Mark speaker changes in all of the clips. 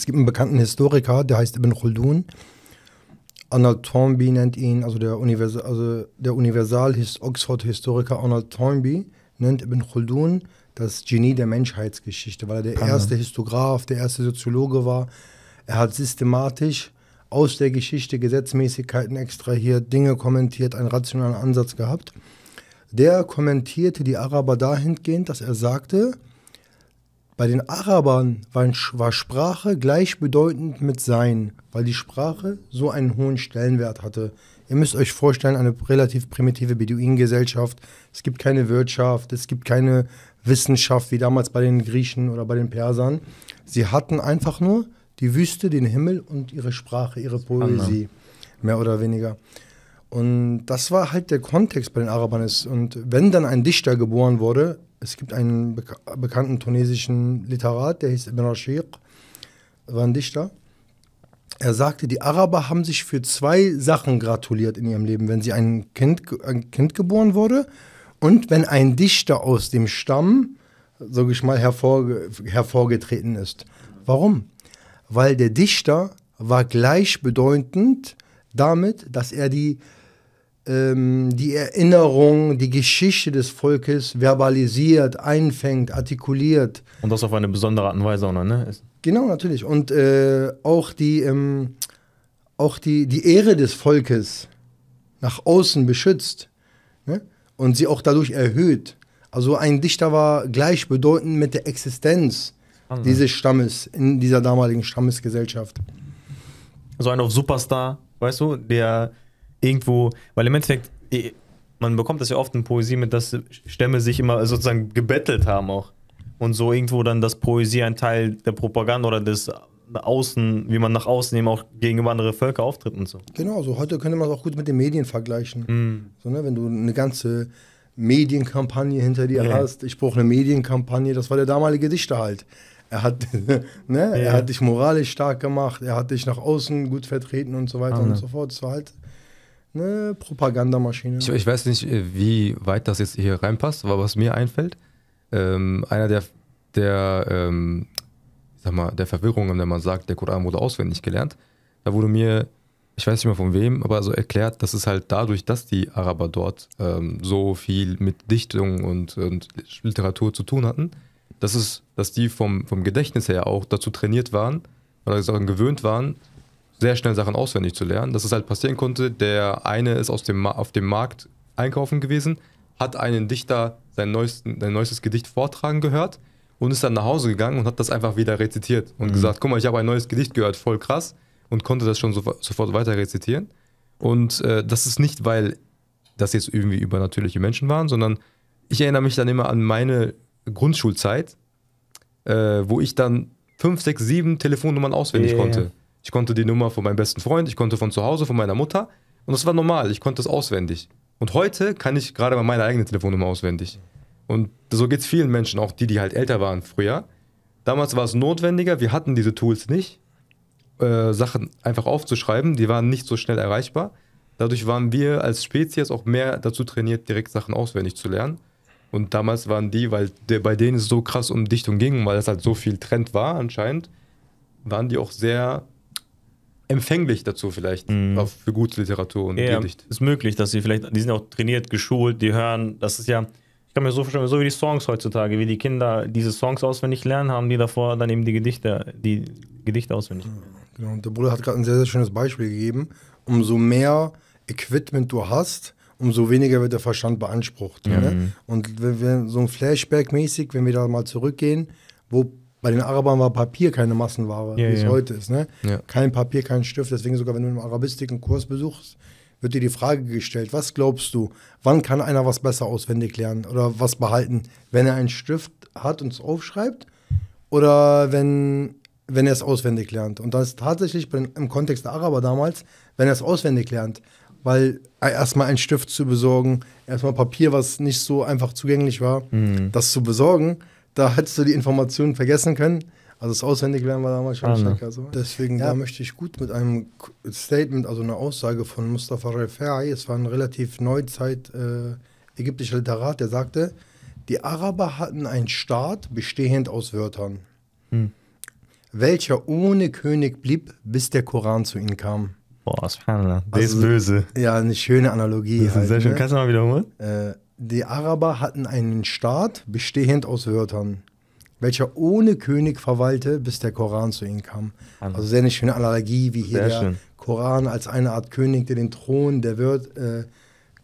Speaker 1: Es gibt einen bekannten Historiker, der heißt Ibn Khaldun. Arnold Toynbee nennt ihn, also der, Universal, also der Universal-Oxford-Historiker Arnold Toynbee nennt Ibn Khaldun das Genie der Menschheitsgeschichte, weil er der erste Histograph, der erste Soziologe war. Er hat systematisch aus der Geschichte Gesetzmäßigkeiten extrahiert, Dinge kommentiert, einen rationalen Ansatz gehabt. Der kommentierte die Araber dahingehend, dass er sagte, bei den Arabern war, Sprache gleichbedeutend mit Sein, weil die Sprache so einen hohen Stellenwert hatte. Ihr müsst euch vorstellen, eine relativ primitive Beduinengesellschaft. Es gibt keine Wirtschaft, es gibt keine Wissenschaft wie damals bei den Griechen oder bei den Persern. Sie hatten einfach nur die Wüste, den Himmel und ihre Sprache, ihre Poesie, mehr oder weniger. Und das war halt der Kontext bei den Arabern. Und wenn dann ein Dichter geboren wurde, es gibt einen bek bekannten tunesischen Literat, der hieß Ibn Rashid, war ein Dichter. Er sagte, die Araber haben sich für zwei Sachen gratuliert in ihrem Leben, wenn sie ein Kind, ein kind geboren wurde und wenn ein Dichter aus dem Stamm, sage ich mal, hervorge hervorgetreten ist. Warum? Weil der Dichter war gleichbedeutend damit, dass er die ähm, die Erinnerung, die Geschichte des Volkes verbalisiert, einfängt, artikuliert.
Speaker 2: Und das auf eine besondere Art und Weise auch noch, ne?
Speaker 1: Genau, natürlich. Und äh, auch, die, ähm, auch die, die Ehre des Volkes nach außen beschützt ne? und sie auch dadurch erhöht. Also ein Dichter war gleichbedeutend mit der Existenz also. dieses Stammes in dieser damaligen Stammesgesellschaft.
Speaker 2: So ein auf Superstar, weißt du, der irgendwo, weil im Endeffekt, man bekommt das ja oft in Poesie mit, dass Stämme sich immer sozusagen gebettelt haben auch. Und so irgendwo dann, dass Poesie ein Teil der Propaganda oder des Außen, wie man nach außen eben auch gegenüber anderen Völkern auftritt und so.
Speaker 1: Genau, so heute könnte man es auch gut mit den Medien vergleichen. Mm. So, ne, wenn du eine ganze Medienkampagne hinter dir yeah. hast, ich brauche eine Medienkampagne, das war der damalige Dichter halt. Er hat, ne, yeah. er hat dich moralisch stark gemacht, er hat dich nach außen gut vertreten und so weiter ah, und ne. so fort. Das war halt eine Propagandamaschine.
Speaker 3: Ich, ich, weiß nicht, wie weit das jetzt hier reinpasst, aber was mir einfällt, ähm, einer der, der, ähm, sag mal, der Verwirrungen, wenn man sagt, der Koran wurde auswendig gelernt, da wurde mir, ich weiß nicht mehr von wem, aber so erklärt, dass es halt dadurch, dass die Araber dort ähm, so viel mit Dichtung und, und Literatur zu tun hatten, dass es, dass die vom, vom Gedächtnis her auch dazu trainiert waren oder sagen, gewöhnt waren, sehr schnell Sachen auswendig zu lernen. Dass es halt passieren konnte, der eine ist aus dem, auf dem Markt einkaufen gewesen, hat einen Dichter sein, neuesten, sein neuestes Gedicht vortragen gehört und ist dann nach Hause gegangen und hat das einfach wieder rezitiert und mhm. gesagt, guck mal, ich habe ein neues Gedicht gehört, voll krass und konnte das schon so, sofort weiter rezitieren. Und äh, das ist nicht, weil das jetzt irgendwie übernatürliche Menschen waren, sondern ich erinnere mich dann immer an meine Grundschulzeit, äh, wo ich dann fünf, sechs, sieben Telefonnummern auswendig yeah. konnte. Ich konnte die Nummer von meinem besten Freund, ich konnte von zu Hause, von meiner Mutter. Und das war normal, ich konnte es auswendig. Und heute kann ich gerade mal meine eigene Telefonnummer auswendig. Und so geht es vielen Menschen, auch die, die halt älter waren früher. Damals war es notwendiger, wir hatten diese Tools nicht, äh, Sachen einfach aufzuschreiben, die waren nicht so schnell erreichbar. Dadurch waren wir als Spezies auch mehr dazu trainiert, direkt Sachen auswendig zu lernen. Und damals waren die, weil der, bei denen es so krass um Dichtung ging, weil es halt so viel Trend war anscheinend, waren die auch sehr empfänglich dazu vielleicht mhm. auch für gute Literatur und
Speaker 2: ja, Gedicht. Ist möglich, dass sie vielleicht, die sind auch trainiert, geschult, die hören, das ist ja, ich kann mir so vorstellen, so wie die Songs heutzutage, wie die Kinder diese Songs auswendig lernen, haben die davor dann eben die Gedichte, die Gedichte auswendig.
Speaker 1: Genau, und der Bruder hat gerade ein sehr, sehr schönes Beispiel gegeben. Umso mehr Equipment du hast, umso weniger wird der Verstand beansprucht. Mhm. Ne? Und wenn wir so ein Flashback-mäßig, wenn wir da mal zurückgehen, wo bei den Arabern war Papier keine Massenware, ja, wie es ja. heute ist. Ne? Ja. Kein Papier, kein Stift. Deswegen sogar, wenn du einen Arabistik einen Kurs besuchst, wird dir die Frage gestellt, was glaubst du, wann kann einer was besser auswendig lernen oder was behalten, wenn er einen Stift hat und es aufschreibt oder wenn, wenn er es auswendig lernt. Und das ist tatsächlich im Kontext der Araber damals, wenn er es auswendig lernt, weil erstmal einen Stift zu besorgen, erstmal Papier, was nicht so einfach zugänglich war, mhm. das zu besorgen, da hättest du die Informationen vergessen können. Also das Auswendiglernen war damals schon ah, ne. stärker. So. Deswegen, ja. da möchte ich gut mit einem Statement, also einer Aussage von Mustafa Refai, es war ein relativ Neuzeit äh, ägyptischer Literat, der sagte, die Araber hatten einen Staat bestehend aus Wörtern. Hm. welcher ohne König blieb, bis der Koran zu ihnen kam.
Speaker 2: Boah, subhanallah. Der
Speaker 1: Also-
Speaker 2: ist böse.
Speaker 1: Ja, eine schöne Analogie.
Speaker 2: Das ist
Speaker 1: halt,
Speaker 2: sehr schön.
Speaker 1: ne?
Speaker 2: Kannst du mal wiederholen?
Speaker 1: Äh, die Araber hatten einen Staat bestehend aus Wörtern, welcher ohne König verweilte, bis der Koran zu ihnen kam. Also sehr eine schöne Analogie, wie hier
Speaker 2: Sehr
Speaker 1: der
Speaker 2: schön.
Speaker 1: Koran als eine Art König, der den Thron der Wört, äh,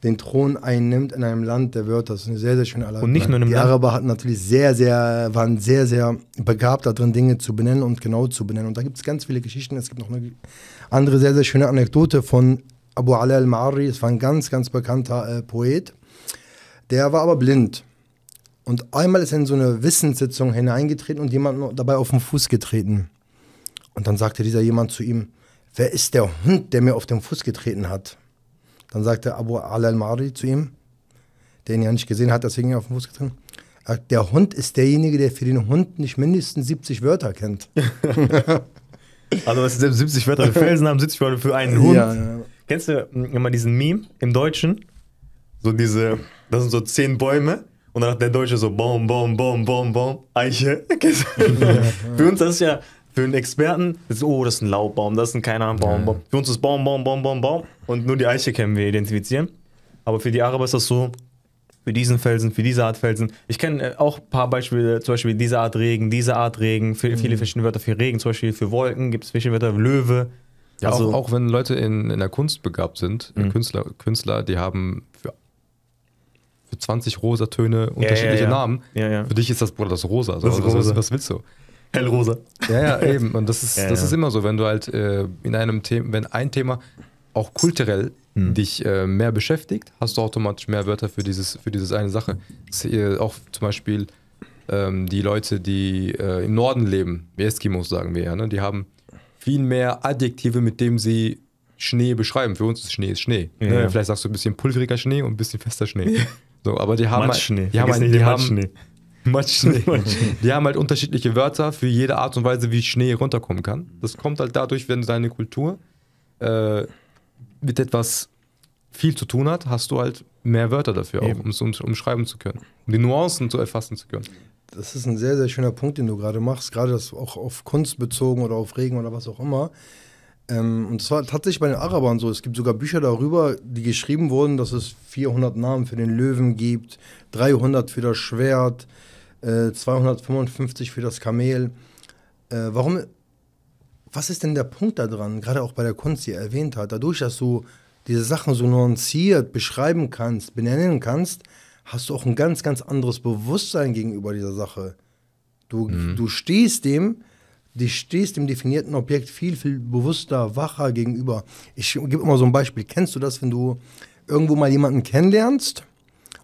Speaker 1: den Thron einnimmt in einem Land der Wörter. Das ist eine sehr, sehr schöne Analogie.
Speaker 2: Und nicht nur in einem
Speaker 1: die
Speaker 2: Land-
Speaker 1: Araber hatten natürlich sehr, sehr, waren sehr, sehr begabt darin, Dinge zu benennen und genau zu benennen. Und da gibt es ganz viele Geschichten. Es gibt noch eine andere sehr, sehr schöne Anekdote von Abu Ala al-Ma'ari. Es war ein ganz, ganz bekannter äh, Poet. Der war aber blind. Und einmal ist er in so eine Wissenssitzung hineingetreten und jemand dabei auf den Fuß getreten. Und dann sagte dieser jemand zu ihm, wer ist der Hund, der mir auf den Fuß getreten hat? Dann sagte Abu al-Mari zu ihm, der ihn ja nicht gesehen hat, deswegen auf den Fuß getreten. sagt, Der Hund ist derjenige, der für den Hund nicht mindestens 70 Wörter kennt.
Speaker 2: Also, das sind 70 Wörter für Felsennamen, 70 Wörter für einen Hund.
Speaker 1: Ja, ja.
Speaker 2: Kennst du mh, immer diesen Meme im Deutschen? So diese, das sind so zehn Bäume und dann hat der Deutsche so Baum, Baum, Baum, Baum, Baum, Eiche. Für uns das ist ja, für einen Experten, ist, oh, das ist ein Laubbaum, das ist ein, keine Ahnung, Baum, Baum. Für uns ist Baum, Baum, Baum, Baum, Baum und nur die Eiche können wir identifizieren. Aber für die Araber ist das so, für diesen Felsen, für diese Art Felsen. Ich kenne äh, auch ein paar Beispiele, zum Beispiel diese Art Regen, diese Art Regen, für, viele verschiedene Wörter für Regen, zum Beispiel für Wolken gibt es verschiedene Wörter, Löwe.
Speaker 3: Ja,
Speaker 2: Also-
Speaker 3: auch, auch wenn Leute in, in der Kunst begabt sind,
Speaker 2: Mhm.
Speaker 3: Künstler, Künstler, die haben für 20 Rosatöne unterschiedliche
Speaker 2: ja.
Speaker 3: Namen.
Speaker 2: Ja, ja.
Speaker 3: Für dich ist das, Bruder, das Rosa. So,
Speaker 2: Das rosa.
Speaker 3: Was, was willst du?
Speaker 2: Hellrosa.
Speaker 3: Ja, ja, eben. Und das ist,
Speaker 2: Ja,
Speaker 3: das
Speaker 2: ja.
Speaker 3: ist immer so, wenn du halt äh, in einem Thema, wenn ein Thema auch kulturell
Speaker 2: Hm.
Speaker 3: dich äh, mehr beschäftigt, hast du automatisch mehr Wörter für dieses, für dieses eine Sache. Das, äh, auch zum Beispiel ähm, die Leute, die äh, im Norden leben, wie Eskimos sagen wir ja, ne? die haben viel mehr Adjektive, mit dem sie Schnee beschreiben. Für uns ist Schnee ist Schnee.
Speaker 2: Ja,
Speaker 3: ne?
Speaker 2: ja.
Speaker 3: Vielleicht sagst du ein bisschen pulveriger Schnee und ein bisschen fester Schnee. So, aber die haben,
Speaker 2: Matschschnee.
Speaker 3: die haben, ein,
Speaker 2: nicht
Speaker 3: die
Speaker 2: den
Speaker 3: haben,
Speaker 2: Matschschnee.
Speaker 3: Matschschnee. Die haben halt unterschiedliche Wörter für jede Art und Weise, wie Schnee runterkommen kann. Das kommt halt dadurch, wenn deine Kultur äh, mit etwas viel zu tun hat, hast du halt mehr Wörter dafür, auch, um es um, umschreiben zu können. Um die Nuancen zu erfassen zu können.
Speaker 1: Das ist ein sehr, sehr schöner Punkt, den du gerade machst, gerade das auch auf Kunst bezogen oder auf Regen oder was auch immer. Ähm, und das war tatsächlich bei den Arabern so. Es gibt sogar Bücher darüber, die geschrieben wurden, dass es 400 Namen für den Löwen gibt, 300 für das Schwert, äh, 255 für das Kamel. Äh, warum, was ist denn der Punkt da dran, gerade auch bei der Kunst, die er erwähnt hat? Dadurch, dass du diese Sachen so nuanciert beschreiben kannst, benennen kannst, hast du auch ein ganz, ganz anderes Bewusstsein gegenüber dieser Sache. Du, du stehst dem, du stehst dem definierten Objekt viel, viel bewusster, wacher gegenüber. Ich gebe immer so ein Beispiel. Kennst du das, wenn du irgendwo mal jemanden kennenlernst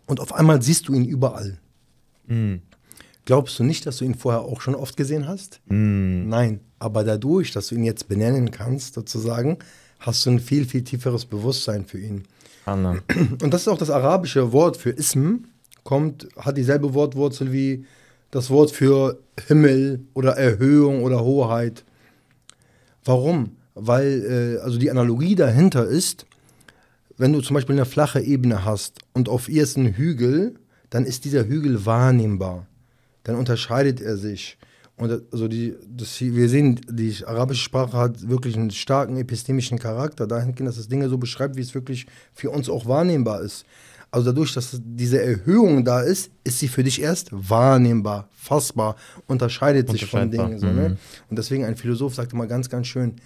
Speaker 1: und auf einmal siehst du ihn überall? Glaubst du nicht, dass du ihn vorher auch schon oft gesehen hast? Nein, aber dadurch, dass du ihn jetzt benennen kannst, sozusagen, hast du ein viel, viel tieferes Bewusstsein für ihn.
Speaker 2: Anna.
Speaker 1: Und das ist auch das arabische Wort für Ism, kommt, hat dieselbe Wortwurzel wie das Wort für Himmel oder Erhöhung oder Hoheit. Warum? Weil, äh, also die Analogie dahinter ist, wenn du zum Beispiel eine flache Ebene hast und auf ihr ist ein Hügel, dann ist dieser Hügel wahrnehmbar. Dann unterscheidet er sich. Und das- also die, das, wir sehen, die arabische Sprache hat wirklich einen starken epistemischen Charakter, dahingehend, dass es Dinge so beschreibt, wie es wirklich für uns auch wahrnehmbar ist. Also dadurch, dass diese Erhöhung da ist, ist sie für dich erst wahrnehmbar, fassbar, unterscheidet sich von. Dingen. So, ne? Und deswegen ein Philosoph sagte mal ganz, ganz schön,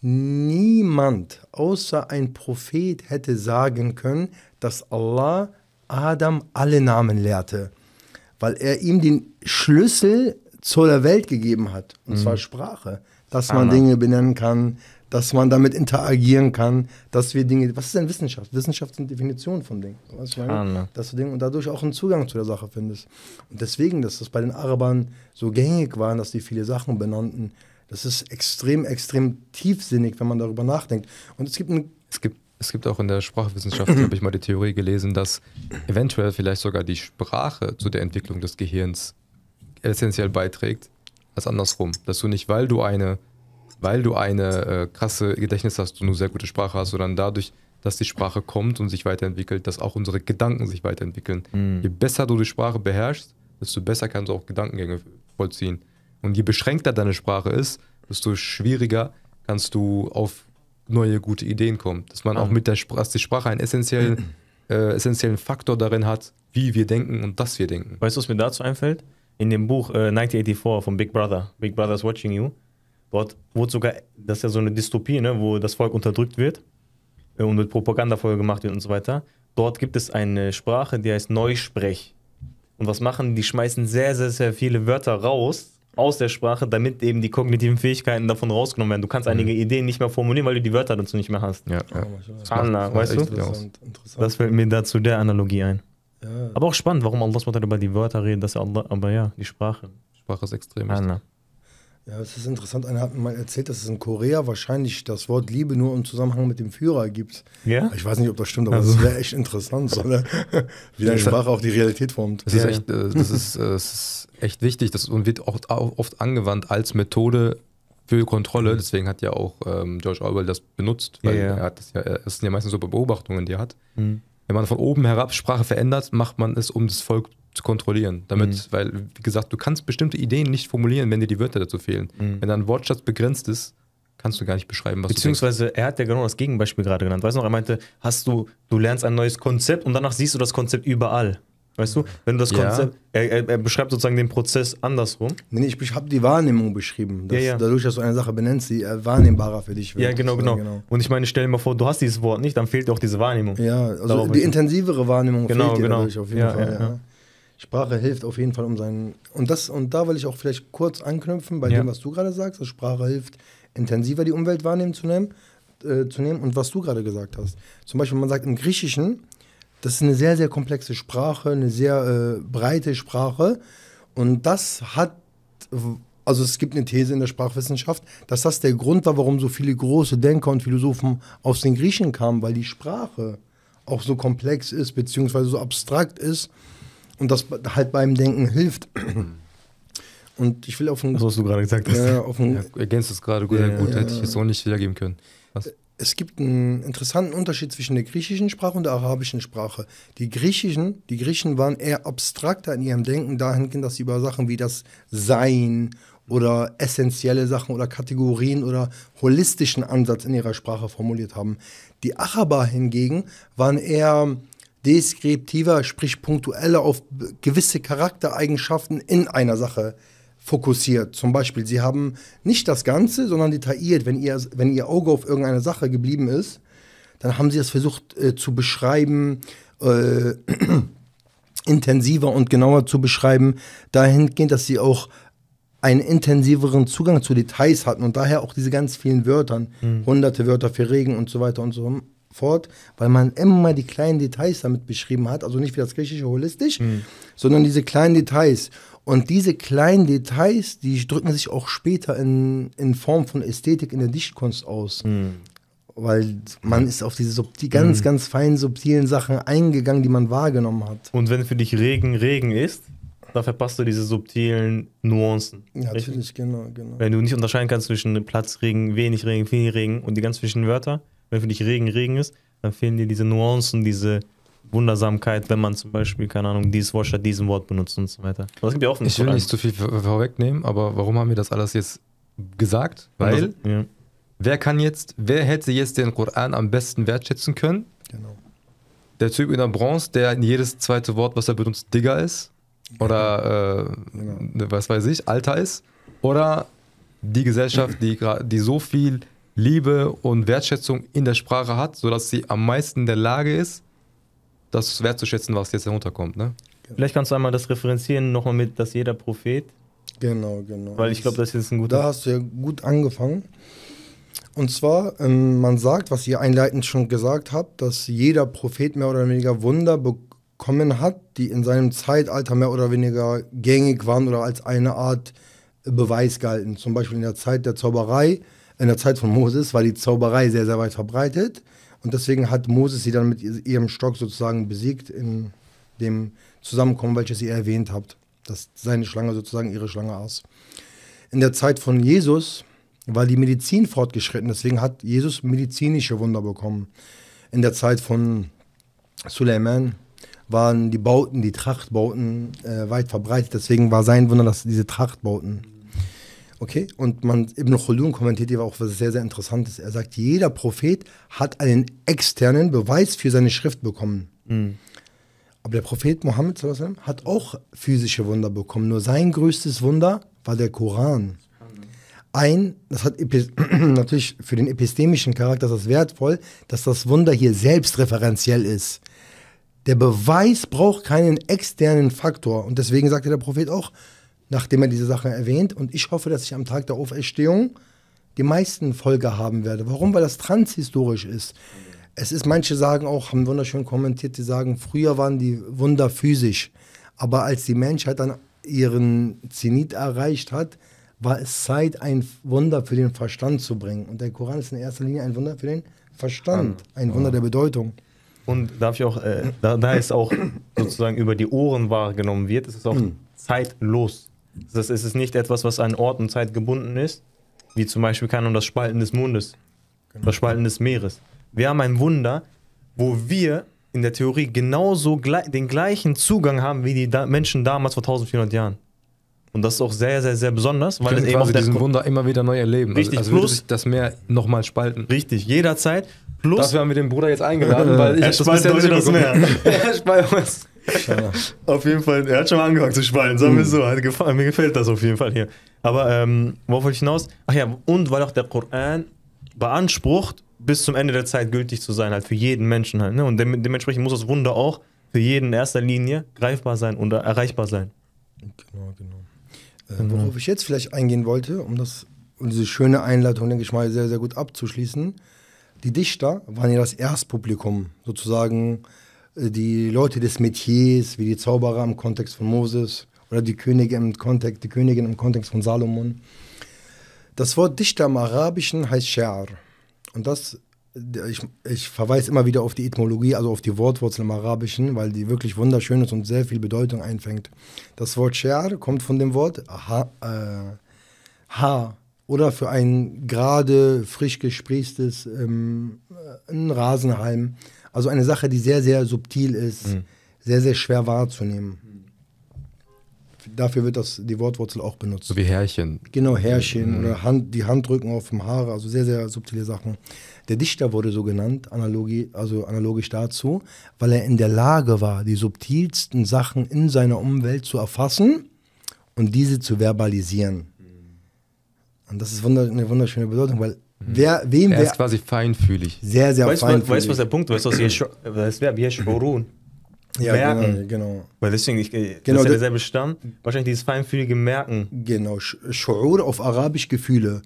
Speaker 1: niemand außer ein Prophet hätte sagen können, dass Allah Adam alle Namen lehrte, weil er ihm den Schlüssel zur Welt gegeben hat, und zwar Sprache, dass man. Dinge benennen kann, dass man damit interagieren kann, dass wir Dinge, was ist denn Wissenschaft? Wissenschaft sind Definitionen von Dingen. Was ich meine? Dass du Dinge und dadurch auch einen Zugang zu der Sache findest. Und deswegen, dass das bei den Arabern so gängig war, dass die viele Sachen benannten, das ist extrem, extrem tiefsinnig, wenn man darüber nachdenkt. Und es gibt ein
Speaker 3: Es gibt, es gibt auch in der Sprachwissenschaft, habe ich mal die Theorie gelesen, dass eventuell vielleicht sogar die Sprache zu der Entwicklung des Gehirns essentiell beiträgt, als andersrum. Dass du nicht, weil du eine, weil du eine äh, krasse Gedächtnis hast und eine sehr gute Sprache hast, sondern dadurch, dass die Sprache kommt und sich weiterentwickelt, dass auch unsere Gedanken sich weiterentwickeln. Je besser du die Sprache beherrschst, desto besser kannst du auch Gedankengänge vollziehen. Und je beschränkter deine Sprache ist, desto schwieriger kannst du auf neue gute Ideen kommen. Dass man auch mit der Sprache, dass die Sprache einen essentiellen, äh, essentiellen Faktor darin hat, wie wir denken und dass wir denken.
Speaker 2: Weißt du, was mir dazu einfällt? In dem Buch äh, 1984 von Big Brother, Big Brother's Watching You, dort wurde sogar, das ist ja so eine Dystopie, ne, wo das Volk unterdrückt wird äh, und mit Propaganda voll gemacht wird und so weiter. Dort gibt es eine Sprache, die heißt Neusprech. Und was machen die? Die schmeißen sehr, sehr, sehr viele Wörter raus aus der Sprache, damit eben die kognitiven Fähigkeiten davon rausgenommen werden. Du kannst einige Ideen nicht mehr formulieren, weil du die Wörter dazu nicht mehr hast.
Speaker 3: Ja, ja.
Speaker 2: Allah, weißt du?
Speaker 1: Interessant, interessant.
Speaker 2: Das fällt mir dazu der Analogie ein.
Speaker 1: ja.
Speaker 2: Aber auch spannend, warum Allah über die Wörter redet, dass er Allah, aber ja, die Sprache.
Speaker 3: Sprache ist extrem.
Speaker 2: Allah.
Speaker 1: Ja, es ist interessant. Einer hat mir mal erzählt, dass es in Korea wahrscheinlich das Wort Liebe nur im Zusammenhang mit dem Führer gibt.
Speaker 2: Ja?
Speaker 1: Ich weiß nicht, ob das stimmt, aber
Speaker 2: Also-
Speaker 1: das wäre echt interessant, so, ne? wie deine Sprache auf die Realität formt.
Speaker 3: Das ist echt, äh, das ist, äh, es ist echt wichtig das, und wird auch auch oft angewandt als Methode für Kontrolle. Deswegen hat ja auch ähm, George Orwell das benutzt, weil
Speaker 2: Ja, ja.
Speaker 3: er hat das ja, es sind ja meistens so Beobachtungen, die er hat.
Speaker 2: Mhm.
Speaker 3: Wenn man von oben herab Sprache verändert, macht man es, um das Volk zu kontrollieren. Damit,
Speaker 2: Mhm.
Speaker 3: weil, wie gesagt, du kannst bestimmte Ideen nicht formulieren, wenn dir die Wörter dazu fehlen.
Speaker 2: Mhm.
Speaker 3: Wenn dein Wortschatz begrenzt ist, kannst du gar nicht beschreiben, was
Speaker 2: Beziehungsweise, er hat ja genau das Gegenbeispiel gerade genannt. Weißt du noch, er meinte, hast du, du lernst ein neues Konzept und danach siehst du das Konzept überall. Weißt du, wenn du das
Speaker 3: Ja.
Speaker 2: Konzept, er, er, er beschreibt sozusagen den Prozess andersrum.
Speaker 1: Nee, nee, ich habe die Wahrnehmung beschrieben. Dass
Speaker 2: Ja, ja.
Speaker 1: Dadurch, dass du eine Sache benennst, die äh, wahrnehmbarer für dich wird.
Speaker 2: Ja, genau, genau,
Speaker 1: sozusagen,
Speaker 2: Und ich meine, stell dir mal vor, du hast dieses Wort nicht, dann fehlt dir auch diese Wahrnehmung.
Speaker 1: Ja, also
Speaker 2: Darauf
Speaker 1: die
Speaker 2: ich-
Speaker 1: intensivere Wahrnehmung
Speaker 2: Genau,
Speaker 1: fehlt dir
Speaker 2: genau.
Speaker 1: dadurch auf jeden Fall. Sprache hilft auf jeden Fall um seinen. Und das und da will ich auch vielleicht kurz anknüpfen bei dem, was du gerade sagst. Dass Sprache hilft, intensiver die Umwelt wahrnehmen zu nehmen, äh, zu nehmen und was du gerade gesagt hast. Zum Beispiel, man sagt im Griechischen, das ist eine sehr, sehr komplexe Sprache, eine sehr äh, breite Sprache. Und das hat, also es gibt eine These in der Sprachwissenschaft, dass das der Grund war, warum so viele große Denker und Philosophen aus den Griechen kamen, weil die Sprache auch so komplex ist, beziehungsweise so abstrakt ist und das halt beim Denken hilft. Und ich will auf ein,
Speaker 2: Das, was du gerade gesagt hast.
Speaker 1: äh, auf ein
Speaker 3: Ja, ergänzt es gerade gut,
Speaker 2: Ja,
Speaker 3: gut
Speaker 1: ja.
Speaker 3: hätte ich es auch nicht wiedergeben können. Was?
Speaker 1: Es gibt einen interessanten Unterschied zwischen der griechischen Sprache und der arabischen Sprache. Die griechischen, die Griechen waren eher abstrakter in ihrem Denken dahingehend, dass sie über Sachen wie das Sein oder essentielle Sachen oder Kategorien oder holistischen Ansatz in ihrer Sprache formuliert haben. Die Araber hingegen waren eher deskriptiver, sprich punktueller auf gewisse Charaktereigenschaften in einer Sache fokussiert. Zum Beispiel, sie haben nicht das Ganze, sondern detailliert. Wenn ihr, wenn ihr Auge auf irgendeine Sache geblieben ist, dann haben sie es versucht äh, zu beschreiben, äh, intensiver und genauer zu beschreiben, dahingehend, dass sie auch einen intensiveren Zugang zu Details hatten und daher auch diese ganz vielen Wörtern, hunderte Wörter für Regen und so weiter und so fort, weil man immer die kleinen Details damit beschrieben hat, also nicht wie das griechische holistisch, sondern diese kleinen Details. Und diese kleinen Details, die drücken sich auch später in, in Form von Ästhetik in der Dichtkunst aus. Weil man ist auf diese subtil, ganz, ganz feinen, subtilen Sachen eingegangen, die man wahrgenommen hat.
Speaker 2: Und wenn für dich Regen Regen ist, dann verpasst du diese subtilen Nuancen.
Speaker 1: Ja, natürlich, genau, genau.
Speaker 2: Wenn du nicht unterscheiden kannst zwischen Platzregen, wenig Regen, viel Regen und die ganz frischen Wörter, wenn für dich Regen Regen ist, dann fehlen dir diese Nuancen, diese Wundersamkeit, wenn man zum Beispiel, keine Ahnung, dieses Wort statt diesem Wort benutzt und so weiter. Aber es gibt ja auch
Speaker 3: Ich will nicht zu viel vor- vorwegnehmen, aber warum haben wir das alles jetzt gesagt? Weil
Speaker 2: ja.
Speaker 3: wer kann jetzt, wer hätte jetzt den Koran am besten wertschätzen können?
Speaker 1: genau.
Speaker 3: Der Typ in der Bronze, der in jedes zweite Wort, was er benutzt, Digger ist? Oder äh,
Speaker 1: Genau.
Speaker 3: was weiß ich, Alter ist? Oder die Gesellschaft, die, die so viel Liebe und Wertschätzung in der Sprache hat, sodass sie am meisten in der Lage ist, das wertzuschätzen, was jetzt herunterkommt. Ne?
Speaker 2: Vielleicht kannst du einmal das referenzieren nochmal mit, dass jeder Prophet,
Speaker 1: Genau, genau.
Speaker 2: weil ich glaube, das ist jetzt ein
Speaker 1: Da
Speaker 2: guter.
Speaker 1: hast du ja gut angefangen. Und zwar, ähm, man sagt, was ihr einleitend schon gesagt habt, dass jeder Prophet mehr oder weniger Wunder bekommen hat, die in seinem Zeitalter mehr oder weniger gängig waren oder als eine Art Beweis galten. Zum Beispiel in der Zeit der Zauberei, in der Zeit von Moses war die Zauberei sehr, sehr weit verbreitet. Und deswegen hat Moses sie dann mit ihrem Stock sozusagen besiegt in dem Zusammenkommen, welches ihr erwähnt habt. Dass seine Schlange sozusagen ihre Schlange aß. In der Zeit von Jesus war die Medizin fortgeschritten, deswegen hat Jesus medizinische Wunder bekommen. In der Zeit von Suleiman waren die Bauten, die Trachtbauten äh, weit verbreitet, deswegen war sein Wunder, dass diese Trachtbauten. Okay, und man, Ibn Khaldun kommentiert hier auch was sehr, sehr Interessantes. Er sagt, jeder Prophet hat einen externen Beweis für seine Schrift bekommen. Aber der Prophet Mohammed hat auch physische Wunder bekommen. Nur sein größtes Wunder war der Koran. Ein, das hat natürlich für den epistemischen Charakter das wertvoll, dass das Wunder hier selbstreferenziell ist. Der Beweis braucht keinen externen Faktor. Und deswegen sagte der Prophet auch, nachdem er diese Sache erwähnt, und ich hoffe, dass ich am Tag der Auferstehung die meisten Folge haben werde. Warum? Weil das transhistorisch ist. Es ist, manche sagen auch, haben wunderschön kommentiert, die sagen, früher waren die Wunder physisch. Aber als die Menschheit dann ihren Zenit erreicht hat, war es Zeit, ein Wunder für den Verstand zu bringen. Und der Koran ist in erster Linie ein Wunder für den Verstand, ein Wunder der Bedeutung.
Speaker 2: Und darf ich auch, äh, da, da es auch sozusagen über die Ohren wahrgenommen wird, ist es auch zeitlos. Das es ist nicht etwas, was an Ort und Zeit gebunden ist, wie zum Beispiel kann um das Spalten des Mondes, das Spalten des Meeres. Wir haben ein Wunder, wo wir in der Theorie genauso glei- den gleichen Zugang haben wie die da Menschen damals vor 1400 Jahren. Und das ist auch sehr, sehr, sehr besonders, weil es
Speaker 3: wir
Speaker 2: eben auch
Speaker 3: diesen
Speaker 2: Ko-
Speaker 3: Wunder immer wieder neu erleben.
Speaker 2: Richtig,
Speaker 3: also, als würde sich das Meer nochmal spalten.
Speaker 2: richtig jederzeit. Plus
Speaker 3: Dafür haben wir den Bruder jetzt eingeladen, weil ich
Speaker 2: Er
Speaker 3: das
Speaker 2: spaltet
Speaker 3: nicht
Speaker 2: das
Speaker 3: bekommen. Er spaltet was.
Speaker 2: Auf jeden Fall, er hat schon mal angefangen zu spalten, sagen wir so. Hat gefallen, mir gefällt das auf jeden Fall hier. Aber ähm, worauf wollte ich hinaus? Ach ja, und weil auch der Koran beansprucht, bis zum Ende der Zeit gültig zu sein, halt für jeden Menschen halt. Ne? Und dem, dementsprechend muss das Wunder auch für jeden in erster Linie greifbar sein oder erreichbar sein.
Speaker 1: Genau, genau. Äh, worauf ich jetzt vielleicht eingehen wollte, um das um diese schöne Einleitung, denke ich mal, sehr, sehr gut abzuschließen. Die Dichter waren ja das Erstpublikum, sozusagen die Leute des Metiers, wie die Zauberer im Kontext von Moses oder die Könige im Kontext, die Königin im Kontext von Salomon. Das Wort Dichter im Arabischen heißt Scher. Und das, ich, ich verweise immer wieder auf die Etymologie, also auf die Wortwurzel im Arabischen, weil die wirklich wunderschön ist und sehr viel Bedeutung einfängt. Das Wort Scher kommt von dem Wort ha, äh, ha oder für ein gerade, frisch gesprießtes ähm, äh, Rasenhalm. Also eine Sache, die sehr, sehr subtil ist, sehr, sehr schwer wahrzunehmen. Dafür wird das, die Wortwurzel auch benutzt.
Speaker 3: So wie Härchen.
Speaker 1: Genau, Härchen oder Hand, die Handrücken auf dem Haare, also sehr, sehr subtile Sachen. Der Dichter wurde so genannt, analogi, also analogisch dazu, weil er in der Lage war, die subtilsten Sachen in seiner Umwelt zu erfassen und diese zu verbalisieren. Und das ist eine wunderschöne Bedeutung, weil wer, wem
Speaker 3: Er
Speaker 1: wer
Speaker 3: ist quasi feinfühlig.
Speaker 1: sehr, sehr
Speaker 2: Weißt du,
Speaker 1: feinfühlig.
Speaker 2: weißt, was der Punkt ist? Weißt du, was Yesh- das Verb Yeshurun?
Speaker 1: ja,
Speaker 2: merken?
Speaker 1: Genau, genau.
Speaker 2: Weil deswegen, ich, das
Speaker 1: Genau,
Speaker 2: ist ja derselbe Stamm. Wahrscheinlich dieses feinfühlige Merken.
Speaker 1: Genau, Sch- Shu'ur auf Arabisch Gefühle.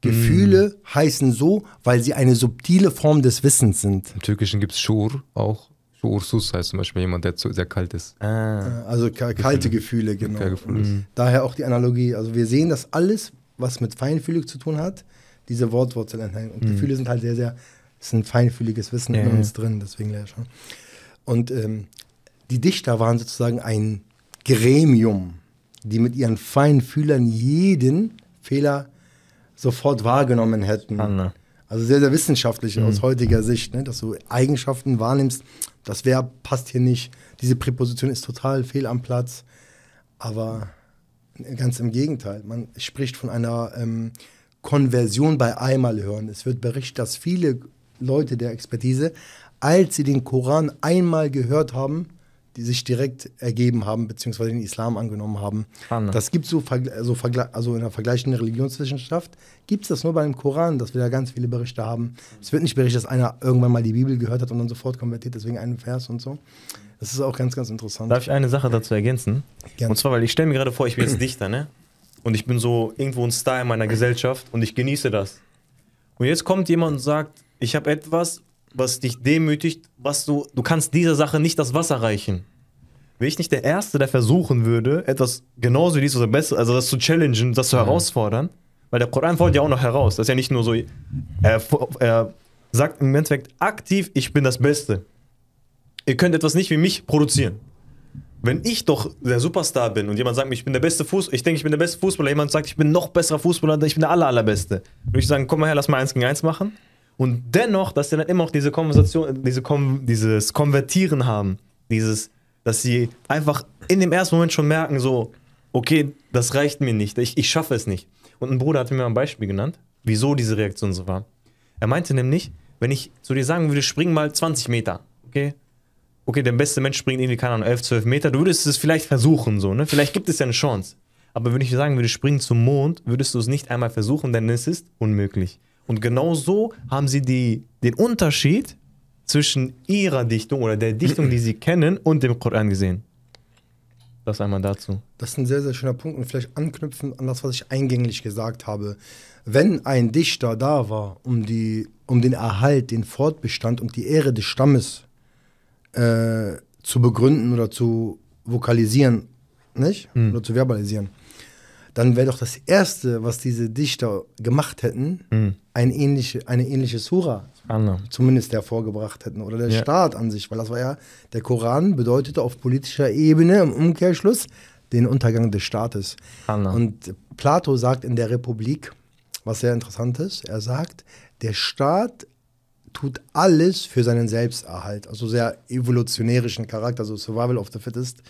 Speaker 1: Gefühle heißen so, weil sie eine subtile Form des Wissens sind.
Speaker 3: Im Türkischen gibt es Schur auch. Schursus heißt zum Beispiel jemand, der zu, sehr kalt ist.
Speaker 2: Ah.
Speaker 1: Also ka- kalte Gefühle, genau.
Speaker 3: Kalte Gefühle.
Speaker 1: Und Daher auch die Analogie. Also wir sehen, dass alles, was mit feinfühlig zu tun hat, diese Wortwurzel enthält. Und Gefühle sind halt sehr, sehr, es ist ein feinfühliges Wissen
Speaker 2: Ja,
Speaker 1: in
Speaker 2: ja.
Speaker 1: uns drin, deswegen ja schon. Und ähm, die Dichter waren sozusagen ein Gremium, die mit ihren Feinfühlern jeden Fehler sofort wahrgenommen hätten.
Speaker 2: Anna.
Speaker 1: Also sehr, sehr wissenschaftlich aus heutiger Sicht, ne? dass du Eigenschaften wahrnimmst. Das Verb passt hier nicht. Diese Präposition ist total fehl am Platz. Aber ganz im Gegenteil. Man spricht von einer ähm, Konversion bei einmal hören. Es wird berichtet, dass viele Leute der Expertise, als sie den Koran einmal gehört haben, die sich direkt ergeben haben, beziehungsweise den Islam angenommen haben.
Speaker 2: Spannend.
Speaker 1: Das gibt so, vergle- also, also in der vergleichenden Religionswissenschaft gibt es das nur beim Koran, dass wir da ganz viele Berichte haben. Es wird nicht berichtet, dass einer irgendwann mal die Bibel gehört hat und dann sofort konvertiert, deswegen einen Vers und so. Das ist auch ganz, ganz interessant.
Speaker 2: Darf ich eine Sache dazu ergänzen?
Speaker 1: Gerne.
Speaker 2: Und zwar, weil ich stelle mir gerade vor, ich bin jetzt Dichter, ne? Und ich bin so irgendwo ein Star in meiner Gesellschaft und ich genieße das. Und jetzt kommt jemand und sagt, ich habe etwas, was dich demütigt, was du, du kannst dieser Sache nicht das Wasser reichen. Wäre ich nicht der Erste, der versuchen würde, etwas genauso wie dies oder besser, also das zu challengen, das zu herausfordern? Weil der Koran fordert ja auch noch heraus. Das ist ja nicht nur so, er, er sagt im Endeffekt aktiv, ich bin das Beste. Ihr könnt etwas nicht wie mich produzieren. Wenn ich doch der Superstar bin und jemand sagt mir, ich bin der beste Fußballer, ich denke, ich bin der beste Fußballer, jemand sagt, ich bin noch besserer Fußballer, ich bin der aller, allerbeste, würde ich sagen, komm mal her, lass mal eins gegen eins machen. Und dennoch, dass sie dann immer auch diese Konversation, diese Kon dieses Konvertieren haben, dieses, dass sie einfach in dem ersten Moment schon merken, so, okay, das reicht mir nicht, ich, ich schaffe es nicht. Und ein Bruder hatte mir mal ein Beispiel genannt, wieso diese Reaktion so war. Er meinte nämlich, wenn ich zu dir sagen würde, spring mal 20 Meter, okay? Okay, der beste Mensch springt irgendwie, keine Ahnung, 11, 12 Meter. Du würdest es vielleicht versuchen, so, ne? Vielleicht gibt es ja eine Chance. Aber wenn ich sagen würde, spring zum Mond, würdest du es nicht einmal versuchen, denn es ist unmöglich. Und genau so haben sie die, den Unterschied zwischen ihrer Dichtung oder der Dichtung, die sie kennen, und dem Koran gesehen. Das einmal dazu.
Speaker 1: Das ist ein sehr, sehr schöner Punkt und vielleicht anknüpfen an das, was ich eingänglich gesagt habe. Wenn ein Dichter da war, um, die, um den Erhalt, den Fortbestand und die Ehre des Stammes äh, zu begründen oder zu vokalisieren, nicht?
Speaker 2: Hm.
Speaker 1: Oder zu verbalisieren, dann wäre doch das Erste, was diese Dichter gemacht hätten,
Speaker 2: Hm.
Speaker 1: ein ähnliche, eine ähnliche Sura
Speaker 2: Anna.
Speaker 1: zumindest hervorgebracht hätten oder der
Speaker 2: Ja.
Speaker 1: Staat an sich, weil das war ja, der Koran bedeutete auf politischer Ebene im Umkehrschluss den Untergang des Staates.
Speaker 2: Anna.
Speaker 1: Und Plato sagt in der Republik, was sehr interessant ist, er sagt, der Staat tut alles für seinen Selbsterhalt, also sehr evolutionärischen Charakter, also Survival of the Fittest.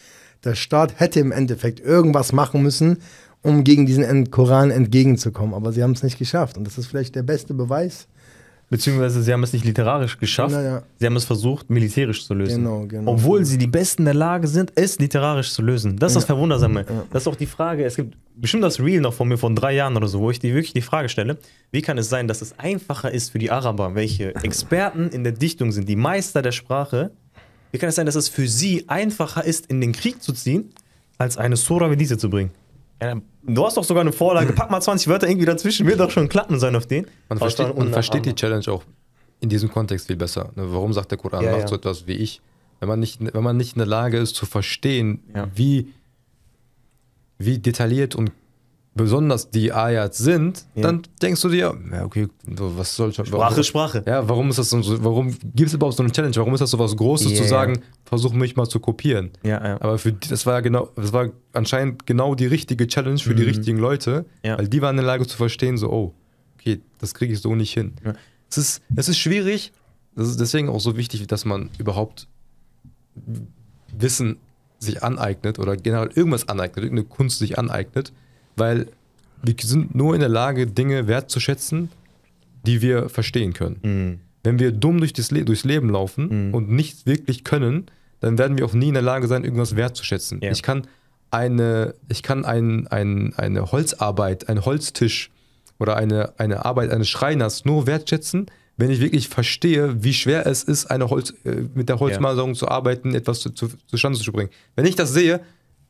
Speaker 1: Der Staat hätte im Endeffekt irgendwas machen müssen, um gegen diesen Koran entgegenzukommen, aber sie haben es nicht geschafft und das ist vielleicht der beste Beweis.
Speaker 2: Beziehungsweise sie haben es nicht literarisch geschafft,
Speaker 1: Naja.
Speaker 2: sie haben es versucht, militärisch zu lösen.
Speaker 1: Genau, genau.
Speaker 2: Obwohl sie die Besten der Lage sind, es literarisch zu lösen. Das ist das
Speaker 1: Ja.
Speaker 2: Verwundersame. Das ist auch die Frage, es gibt bestimmt das Reel noch von mir von drei Jahren oder so, wo ich dir wirklich die Frage stelle, wie kann es sein, dass es einfacher ist für die Araber, welche Experten in der Dichtung sind, die Meister der Sprache, wie kann es sein, dass es für sie einfacher ist, in den Krieg zu ziehen, als eine Sura wie diese zu bringen? Ja, du hast doch sogar eine Vorlage, pack mal 20 Wörter irgendwie dazwischen, wird doch schon klappen sein auf den.
Speaker 3: Man versteht, man versteht die. Challenge auch in diesem Kontext viel besser. Ne, Warum sagt der Koran,
Speaker 2: Ja,
Speaker 3: macht
Speaker 2: ja.
Speaker 3: so etwas wie ich? Wenn man nicht, wenn man nicht in der Lage ist zu verstehen, wie, wie detailliert und besonders die Ayats sind,
Speaker 2: Ja.
Speaker 3: dann denkst du dir, ja, okay, was soll schon.
Speaker 2: Sprache,
Speaker 3: warum,
Speaker 2: Sprache.
Speaker 3: Ja, warum ist das so, warum gibt es überhaupt so eine Challenge? Warum ist das so was Großes
Speaker 2: Ja,
Speaker 3: zu sagen, versuch mich mal zu kopieren?
Speaker 2: Ja, ja.
Speaker 3: Aber für die, das war ja genau, das war anscheinend genau die richtige Challenge für die
Speaker 2: Mhm.
Speaker 3: richtigen Leute,
Speaker 2: Ja.
Speaker 3: weil die waren in der Lage zu verstehen, so, oh, okay, das kriege ich so nicht hin.
Speaker 2: Ja.
Speaker 3: Es, ist, es ist schwierig, das ist deswegen auch so wichtig, dass man überhaupt Wissen sich aneignet oder generell irgendwas aneignet, irgendeine Kunst sich aneignet, weil wir sind nur in der Lage, Dinge wertzuschätzen, die wir verstehen können.
Speaker 2: Mhm.
Speaker 3: Wenn wir dumm durch das Le durchs Leben laufen
Speaker 2: Mhm.
Speaker 3: und nichts wirklich können, dann werden wir auch nie in der Lage sein, irgendwas wertzuschätzen.
Speaker 2: Ja.
Speaker 3: Ich kann eine, ich kann ein, ein, eine Holzarbeit, einen Holztisch oder eine, eine Arbeit eines Schreiners nur wertschätzen, wenn ich wirklich verstehe, wie schwer es ist, eine Holz, äh, mit der Holzmaserung zu arbeiten, etwas zu, zu, zustande zu bringen. Wenn ich das sehe,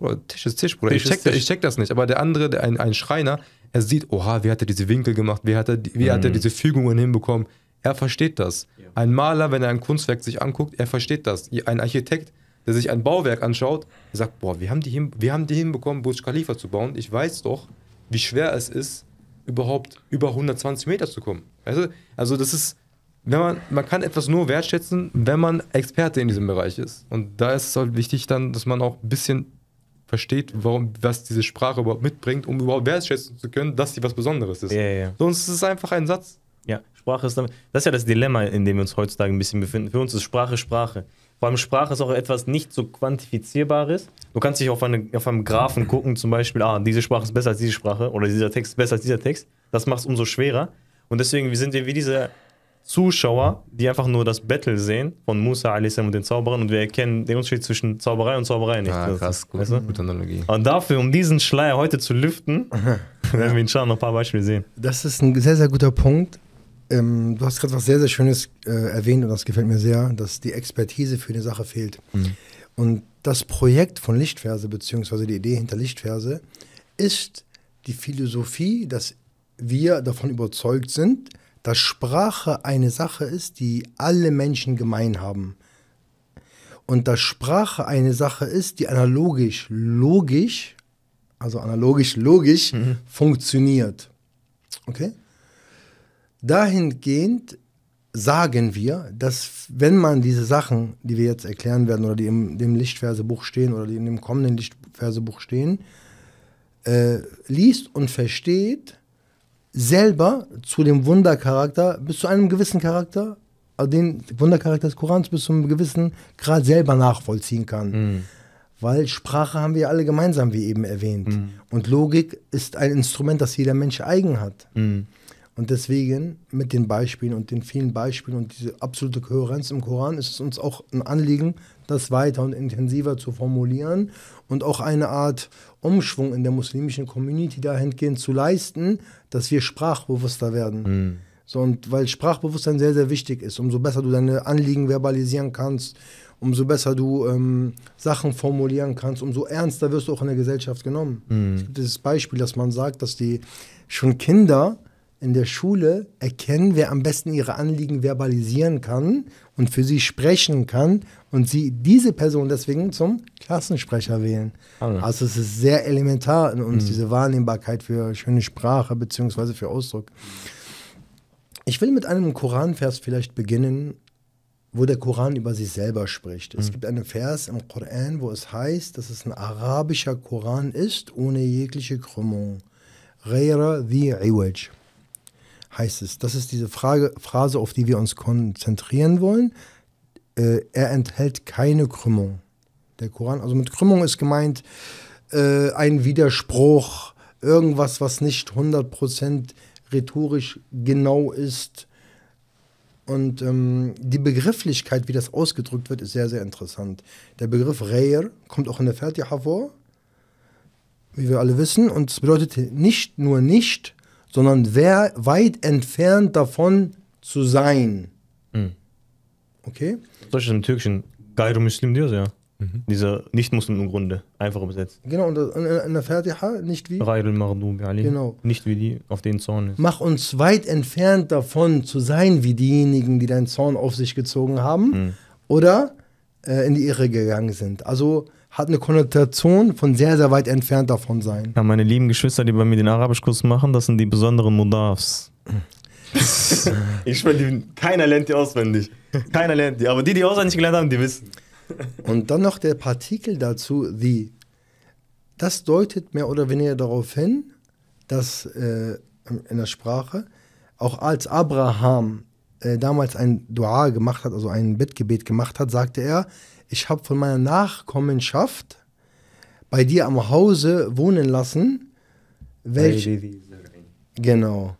Speaker 3: oh, Tisch ist Tisch, Bruder,
Speaker 2: Tisch
Speaker 3: ich, check,
Speaker 2: Tisch.
Speaker 3: ich check das nicht. Aber der andere, der, ein, ein Schreiner, er sieht, oha, wie hat er diese Winkel gemacht, wie hat er, wie hat er
Speaker 2: Mhm.
Speaker 3: diese Fügungen hinbekommen. Er versteht das.
Speaker 2: Ja.
Speaker 3: Ein Maler, wenn er ein Kunstwerk sich anguckt, er versteht das. Ein Architekt, der sich ein Bauwerk anschaut, sagt, boah, wir haben die, hin, wir haben die hinbekommen, Burj Khalifa zu bauen. Ich weiß doch, wie schwer es ist, überhaupt über 120 Meter zu kommen. Also, also das ist, wenn man, man kann etwas nur wertschätzen, wenn man Experte in diesem Bereich ist. Und da ist es halt wichtig dann, dass man auch ein bisschen versteht, warum, was diese Sprache überhaupt mitbringt, um überhaupt wertschätzen zu können, dass sie was Besonderes ist.
Speaker 2: Ja, ja.
Speaker 3: Sonst ist es einfach ein Satz.
Speaker 2: Ja, Sprache ist damit. Das ist ja das Dilemma, in dem wir uns heutzutage ein bisschen befinden. Für uns ist Sprache Sprache. Vor allem Sprache ist auch etwas nicht so quantifizierbares. Du kannst dich auf, eine, auf einem Graphen gucken, zum Beispiel, ah, diese Sprache ist besser als diese Sprache oder dieser Text ist besser als dieser Text. Das macht es umso schwerer. Und deswegen, wir sind ja wie diese Zuschauer, die einfach nur das Battle sehen von Musa a.s. und den Zauberern und wir erkennen den Unterschied zwischen Zauberei und Zauberei nicht.
Speaker 3: Ah,
Speaker 2: Das-
Speaker 3: krass, gut,
Speaker 2: weißt du?
Speaker 3: gute Analogie.
Speaker 2: Und dafür, um diesen Schleier heute zu lüften, werden wir inshallah noch ein paar Beispiele sehen.
Speaker 1: Das ist ein sehr, sehr guter Punkt. Ähm, du hast gerade was sehr, sehr Schönes äh, erwähnt und das gefällt mir sehr, dass die Expertise für eine Sache fehlt. Und das Projekt von Lichtverse, beziehungsweise die Idee hinter Lichtverse, ist die Philosophie, dass wir davon überzeugt sind, dass Sprache eine Sache ist, die alle Menschen gemein haben. Und dass Sprache eine Sache ist, die analogisch, logisch, also analogisch, logisch funktioniert. Okay? Dahingehend sagen wir, dass wenn man diese Sachen, die wir jetzt erklären werden oder die im dem Lichtversebuch stehen oder die in dem kommenden Lichtversebuch stehen, äh, liest und versteht, selber zu dem Wundercharakter, bis zu einem gewissen Charakter, also den Wundercharakter des Korans bis zu einem gewissen Grad selber nachvollziehen kann. Weil Sprache haben wir alle gemeinsam, wie eben erwähnt.
Speaker 2: Mhm.
Speaker 1: Und Logik ist ein Instrument, das jeder Mensch eigen hat.
Speaker 2: Mhm.
Speaker 1: Und deswegen mit den Beispielen und den vielen Beispielen und diese absolute Kohärenz im Koran ist es uns auch ein Anliegen, das weiter und intensiver zu formulieren und auch eine Art Umschwung in der muslimischen Community dahingehend zu leisten, dass wir sprachbewusster werden.
Speaker 2: Mhm.
Speaker 1: So, und weil Sprachbewusstsein sehr, sehr wichtig ist, umso besser du deine Anliegen verbalisieren kannst, umso besser du ähm, Sachen formulieren kannst, umso ernster wirst du auch in der Gesellschaft genommen. Es gibt dieses Beispiel, dass man sagt, dass die schon Kinder in der Schule erkennen, wer am besten ihre Anliegen verbalisieren kann und für sie sprechen kann und sie diese Person deswegen zum Klassensprecher wählen. Also es ist sehr elementar in uns, diese Wahrnehmbarkeit für schöne Sprache beziehungsweise für Ausdruck. Ich will mit einem Koranvers vielleicht beginnen, wo der Koran über sich selber spricht. Es gibt einen Vers im Koran, wo es heißt, dass es ein arabischer Koran ist, ohne jegliche Krümmung. Ghaira dhi iwaj heißt es. Das ist diese Frage, Phrase, auf die wir uns konzentrieren wollen. Äh, er enthält keine Krümmung. Der Koran, also mit Krümmung ist gemeint äh, ein Widerspruch, irgendwas, was nicht 100% rhetorisch genau ist. Und ähm, die Begrifflichkeit, wie das ausgedrückt wird, ist sehr, sehr interessant. Der Begriff Reir kommt auch in der Fatiha vor, wie wir alle wissen, und es bedeutet nicht nur nicht, sondern wer weit entfernt davon zu sein.
Speaker 2: Mhm.
Speaker 1: Okay?
Speaker 2: Das im Türkischen Gayru Muslim diyoruz ja? Dieser Nicht-Muslim im Grunde, einfach übersetzt.
Speaker 1: Genau, und in, in der Fatiha nicht wie.
Speaker 2: Ghayrul Maghdubi alayhim.
Speaker 1: Genau.
Speaker 2: Nicht wie die, auf denen Zorn ist.
Speaker 1: Mach uns weit entfernt davon zu sein, wie diejenigen, die deinen Zorn auf sich gezogen haben
Speaker 2: Mhm.
Speaker 1: oder äh, in die Irre gegangen sind. Also hat eine Konnotation von sehr, sehr weit entfernt davon sein.
Speaker 2: Ja, meine lieben Geschwister, die bei mir den Arabischkurs machen, das sind die besonderen Mudafs. ich schwöre, keiner lernt die auswendig. Keiner lernt die. Aber die, die auswendig gelernt haben, die wissen.
Speaker 1: Und dann noch der Partikel dazu, the. Das deutet mehr oder weniger darauf hin, dass äh, in der Sprache, auch als Abraham äh, damals ein Dua gemacht hat, also ein Bittgebet gemacht hat, sagte er, ich habe von meiner Nachkommenschaft bei dir am Hause wohnen lassen, welche, Genau.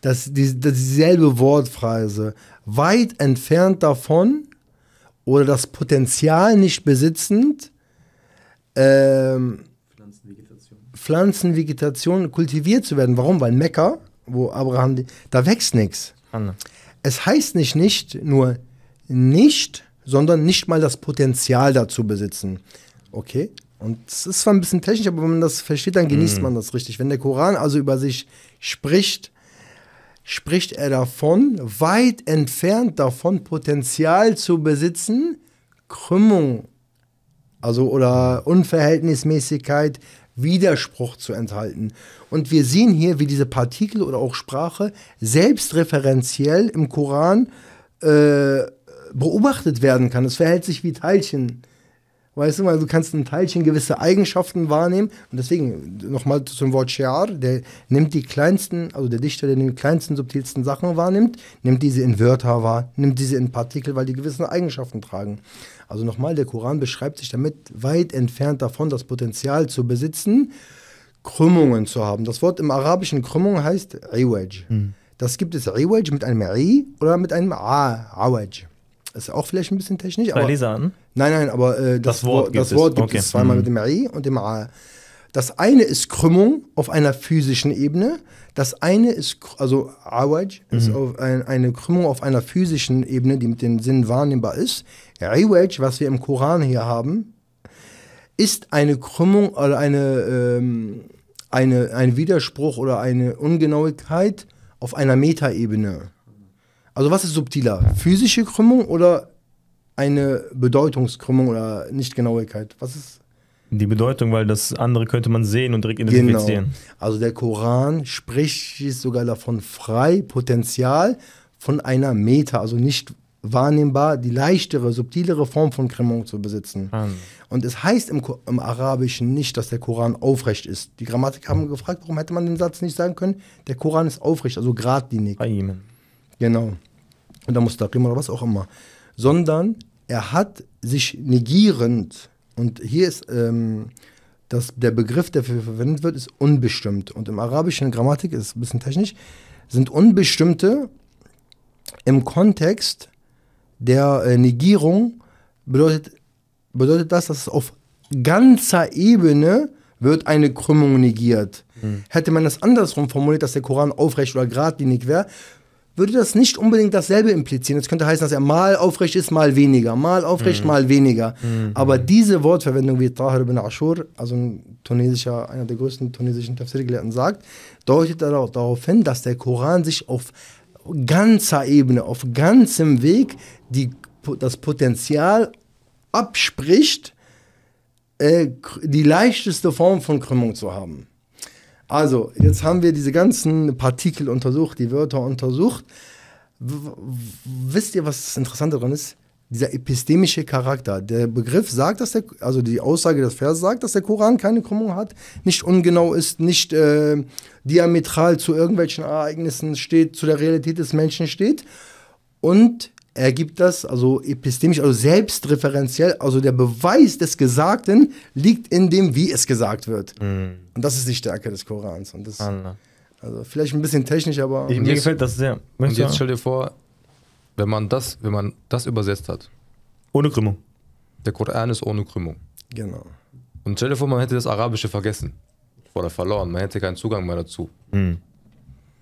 Speaker 1: Das, die, dieselbe Wortphrase. Weit entfernt davon oder das Potenzial nicht besitzend, ähm, Pflanzenvegetation kultiviert zu werden. Warum? Weil Mekka, wo Abraham, da wächst nichts. Es heißt nicht, nicht nur nicht, sondern nicht mal das Potenzial dazu besitzen. Okay? Und es ist zwar ein bisschen technisch, aber wenn man das versteht, dann genießt man das richtig. Wenn der Koran also über sich spricht, spricht er davon, weit entfernt davon, Potenzial zu besitzen, Krümmung, also oder Unverhältnismäßigkeit, Widerspruch zu enthalten. Und wir sehen hier, wie diese Partikel oder auch Sprache selbstreferenziell im Koran äh, beobachtet werden kann. Es verhält sich wie Teilchen. Weißt du mal, du kannst ein Teilchen gewisse Eigenschaften wahrnehmen. Und deswegen nochmal zum Wort Shiar, der nimmt die kleinsten, also der Dichter, der die kleinsten, subtilsten Sachen wahrnimmt, nimmt diese in Wörter wahr, nimmt diese in Partikel, weil die gewisse Eigenschaften tragen. Also nochmal, der Koran beschreibt sich damit weit entfernt davon, das Potenzial zu besitzen, Krümmungen zu haben. Das Wort im Arabischen Krümmung heißt Iwaj. Das gibt es Iwaj mit einem I oder mit einem A, Awaj. Das ist auch vielleicht ein bisschen technisch,
Speaker 2: Drei
Speaker 1: aber
Speaker 2: Leser an.
Speaker 1: Nein, nein, aber äh, das,
Speaker 2: Das Wort gibt
Speaker 1: das
Speaker 2: es.
Speaker 1: Wort gibt
Speaker 2: Okay.
Speaker 1: es zweimal
Speaker 2: Mhm.
Speaker 1: mit dem I und dem A. Das eine ist Krümmung auf einer physischen Ebene. Das eine ist, also Awaj, ist auf ein, eine Krümmung auf einer physischen Ebene, die mit den Sinnen wahrnehmbar ist. Iwaj, was wir im Koran hier haben, ist eine Krümmung oder eine, ähm, eine, ein Widerspruch oder eine Ungenauigkeit auf einer Metaebene. Also was ist subtiler? Physische Krümmung oder eine Bedeutungskrümmung oder Nichtgenauigkeit? Was ist
Speaker 2: Die Bedeutung, weil das andere könnte man sehen und direkt
Speaker 1: genau?
Speaker 2: identifizieren.
Speaker 1: Also der Koran spricht sogar davon frei, Potenzial von einer Meta, also nicht wahrnehmbar, die leichtere, subtilere Form von Krümmung zu besitzen.
Speaker 2: Anne.
Speaker 1: Und es heißt im, im Arabischen nicht, dass der Koran aufrecht ist. Die Grammatiker haben gefragt, warum hätte man den Satz nicht sagen können? Der Koran ist aufrecht, also geradlinig.
Speaker 2: Qayyiman.
Speaker 1: Genau. Und da Mustaqim oder was auch immer. Sondern er hat sich negierend Und hier ist ähm, das, der Begriff, der dafür verwendet wird, ist unbestimmt. Und im arabischen Grammatik ist ein bisschen technisch, sind unbestimmte im Kontext der äh, Negierung bedeutet, bedeutet das, dass es auf ganzer Ebene wird eine Krümmung negiert. Hätte man das andersrum formuliert, dass der Koran aufrecht oder geradlinig wäre, würde das nicht unbedingt dasselbe implizieren. Es könnte heißen, dass er mal aufrecht ist, mal weniger, mal aufrecht, mal weniger. Aber diese Wortverwendung, wie Tahir ibn Ashur, also ein tunesischer, einer der größten tunesischen Tafsir-Gelehrten sagt, deutet darauf, darauf hin, dass der Koran sich auf ganzer Ebene, auf ganzem Weg die, das Potenzial abspricht, äh, die leichteste Form von Krümmung zu haben. Also, jetzt haben wir diese ganzen Partikel untersucht, die Wörter untersucht. W wisst ihr, was das Interessante daran ist? Dieser epistemische Charakter. Der Begriff sagt, dass der, also die Aussage des Vers sagt, dass der Koran keine Krümmung hat, nicht ungenau ist, nicht äh, diametral zu irgendwelchen Ereignissen steht, zu der Realität des Menschen steht. Und er gibt das, also epistemisch, also selbstreferenziell, also der Beweis des Gesagten liegt in dem, wie es gesagt wird. Und das ist die Stärke des Korans. Und das,
Speaker 2: Allah.
Speaker 1: also vielleicht ein bisschen technisch, aber
Speaker 2: Ich, mir
Speaker 3: jetzt-
Speaker 2: gefällt das sehr.
Speaker 3: Und
Speaker 2: Möchtest
Speaker 3: jetzt
Speaker 2: du-
Speaker 3: stell dir vor, wenn man das, wenn man das übersetzt hat,
Speaker 2: Ohne Krümmung.
Speaker 3: der Koran ist ohne Krümmung.
Speaker 1: genau.
Speaker 3: Und stell dir vor, man hätte das Arabische vergessen oder verloren, man hätte keinen Zugang mehr dazu.
Speaker 2: Mhm.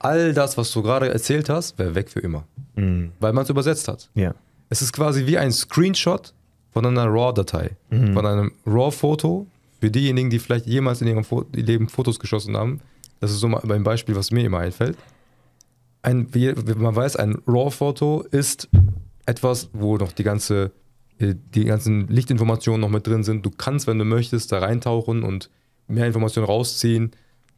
Speaker 3: All das, was du gerade erzählt hast, wäre weg für immer,
Speaker 2: Mhm.
Speaker 3: weil man es übersetzt hat.
Speaker 2: Ja.
Speaker 3: Es ist quasi wie ein Screenshot von einer RAW-Datei, von einem RAW-Foto. Für diejenigen, die vielleicht jemals in ihrem Fo Leben Fotos geschossen haben, das ist so mal ein Beispiel, was mir immer einfällt. Ein, wie wie man weiß, ein RAW-Foto ist etwas, wo noch die ganze äh, die ganzen Lichtinformationen noch mit drin sind. Du kannst, wenn du möchtest, da reintauchen und mehr Informationen rausziehen.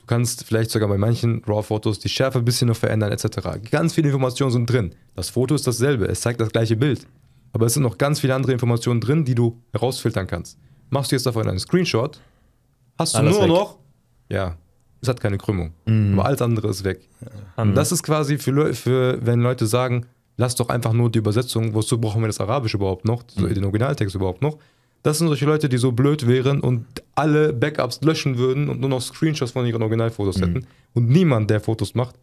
Speaker 3: Du kannst vielleicht sogar bei manchen RAW-Fotos die Schärfe ein bisschen noch verändern, etc. Ganz viele Informationen sind drin. Das Foto ist dasselbe, es zeigt das gleiche Bild. Aber es sind noch ganz viele andere Informationen drin, die du herausfiltern kannst. Machst du jetzt davon einen Screenshot, hast du
Speaker 2: Alles
Speaker 3: nur
Speaker 2: weg.
Speaker 3: noch, ja, es hat keine Krümmung. Aber alles andere ist weg.
Speaker 2: Mhm.
Speaker 3: Und das ist quasi für, für, wenn Leute sagen, lass doch einfach nur die Übersetzung, wozu brauchen wir das Arabische überhaupt noch, so den Originaltext überhaupt noch. Das sind solche Leute, die so blöd wären und alle Backups löschen würden und nur noch Screenshots von ihren Originalfotos hätten. Und niemand, der Fotos macht,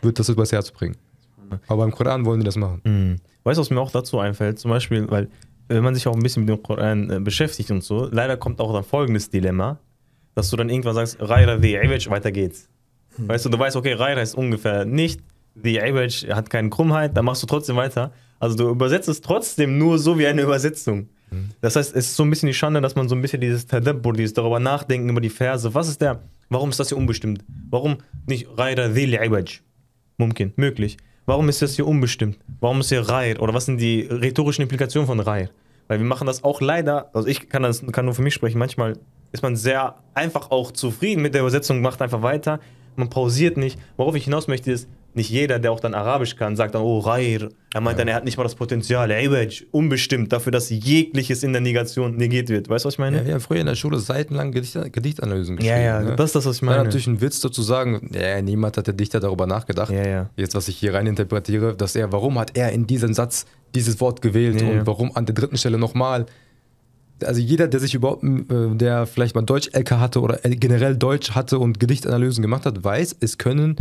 Speaker 3: wird das übers Herz bringen. Aber beim Koran wollen die das machen.
Speaker 2: Mhm. Weißt du, was mir auch dazu einfällt? Zum Beispiel, weil wenn man sich auch ein bisschen mit dem Koran äh, beschäftigt und so, leider kommt auch dann folgendes Dilemma, dass du dann irgendwann sagst, Raira the Iwaj, weiter geht's. Weißt du, du weißt, okay, Raira ist ungefähr nicht, the Iwaj hat keine Krummheit, dann machst du trotzdem weiter. Also du übersetzt es trotzdem nur so wie eine Übersetzung. Das heißt, es ist so ein bisschen die Schande, dass man so ein bisschen dieses Tadabbur, dieses darüber nachdenken über die Verse. Was ist der, warum ist das hier unbestimmt? Warum nicht Raira the Iwaj? Mumkin, möglich. Warum ist das hier unbestimmt? Warum ist hier Rair? Oder was sind die rhetorischen Implikationen von Rair? Weil wir machen das auch leider, also ich kann, das, kann nur für mich sprechen, manchmal ist man sehr einfach auch zufrieden mit der Übersetzung, macht einfach weiter, man pausiert nicht. Worauf ich hinaus möchte ist, nicht jeder, der auch dann Arabisch kann, sagt dann, oh, Rair. Er meint dann, er hat nicht mal das Potenzial, Iwaj, unbestimmt, dafür, dass jegliches in der Negation negiert wird. Weißt du, was ich meine?
Speaker 3: Ja, wir haben früher in der Schule seitenlang Gedicht, Gedichtanalysen
Speaker 2: Ja,
Speaker 3: geschrieben.
Speaker 2: ja,
Speaker 3: ne?
Speaker 2: das ist das, was ich
Speaker 3: War
Speaker 2: meine.
Speaker 3: natürlich ein Witz dazu sagen, ja, niemand hat der Dichter darüber nachgedacht.
Speaker 2: Ja, ja.
Speaker 3: Jetzt, was ich hier rein interpretiere, dass er, warum hat er in diesem Satz dieses Wort gewählt
Speaker 2: Ja,
Speaker 3: und
Speaker 2: ja.
Speaker 3: warum an der dritten Stelle nochmal. Also jeder, der sich überhaupt, äh, der vielleicht mal Deutsch-LK hatte oder generell Deutsch hatte und Gedichtanalysen gemacht hat, weiß, es können,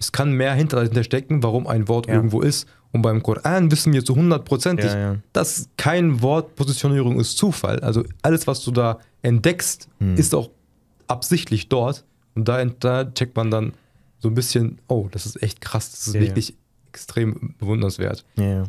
Speaker 3: es kann mehr hinter dahinter stecken, warum ein Wort
Speaker 2: Ja.
Speaker 3: irgendwo ist. Und beim Koran wissen wir zu hundertprozentig,
Speaker 2: Ja, ja.
Speaker 3: dass kein Wort Positionierung ist Zufall. Also alles, was du da entdeckst,
Speaker 2: Hm.
Speaker 3: ist auch absichtlich dort. Und da, da checkt man dann so ein bisschen, oh, das ist echt krass, das ist wirklich extrem bewundernswert.
Speaker 2: Ja, ja.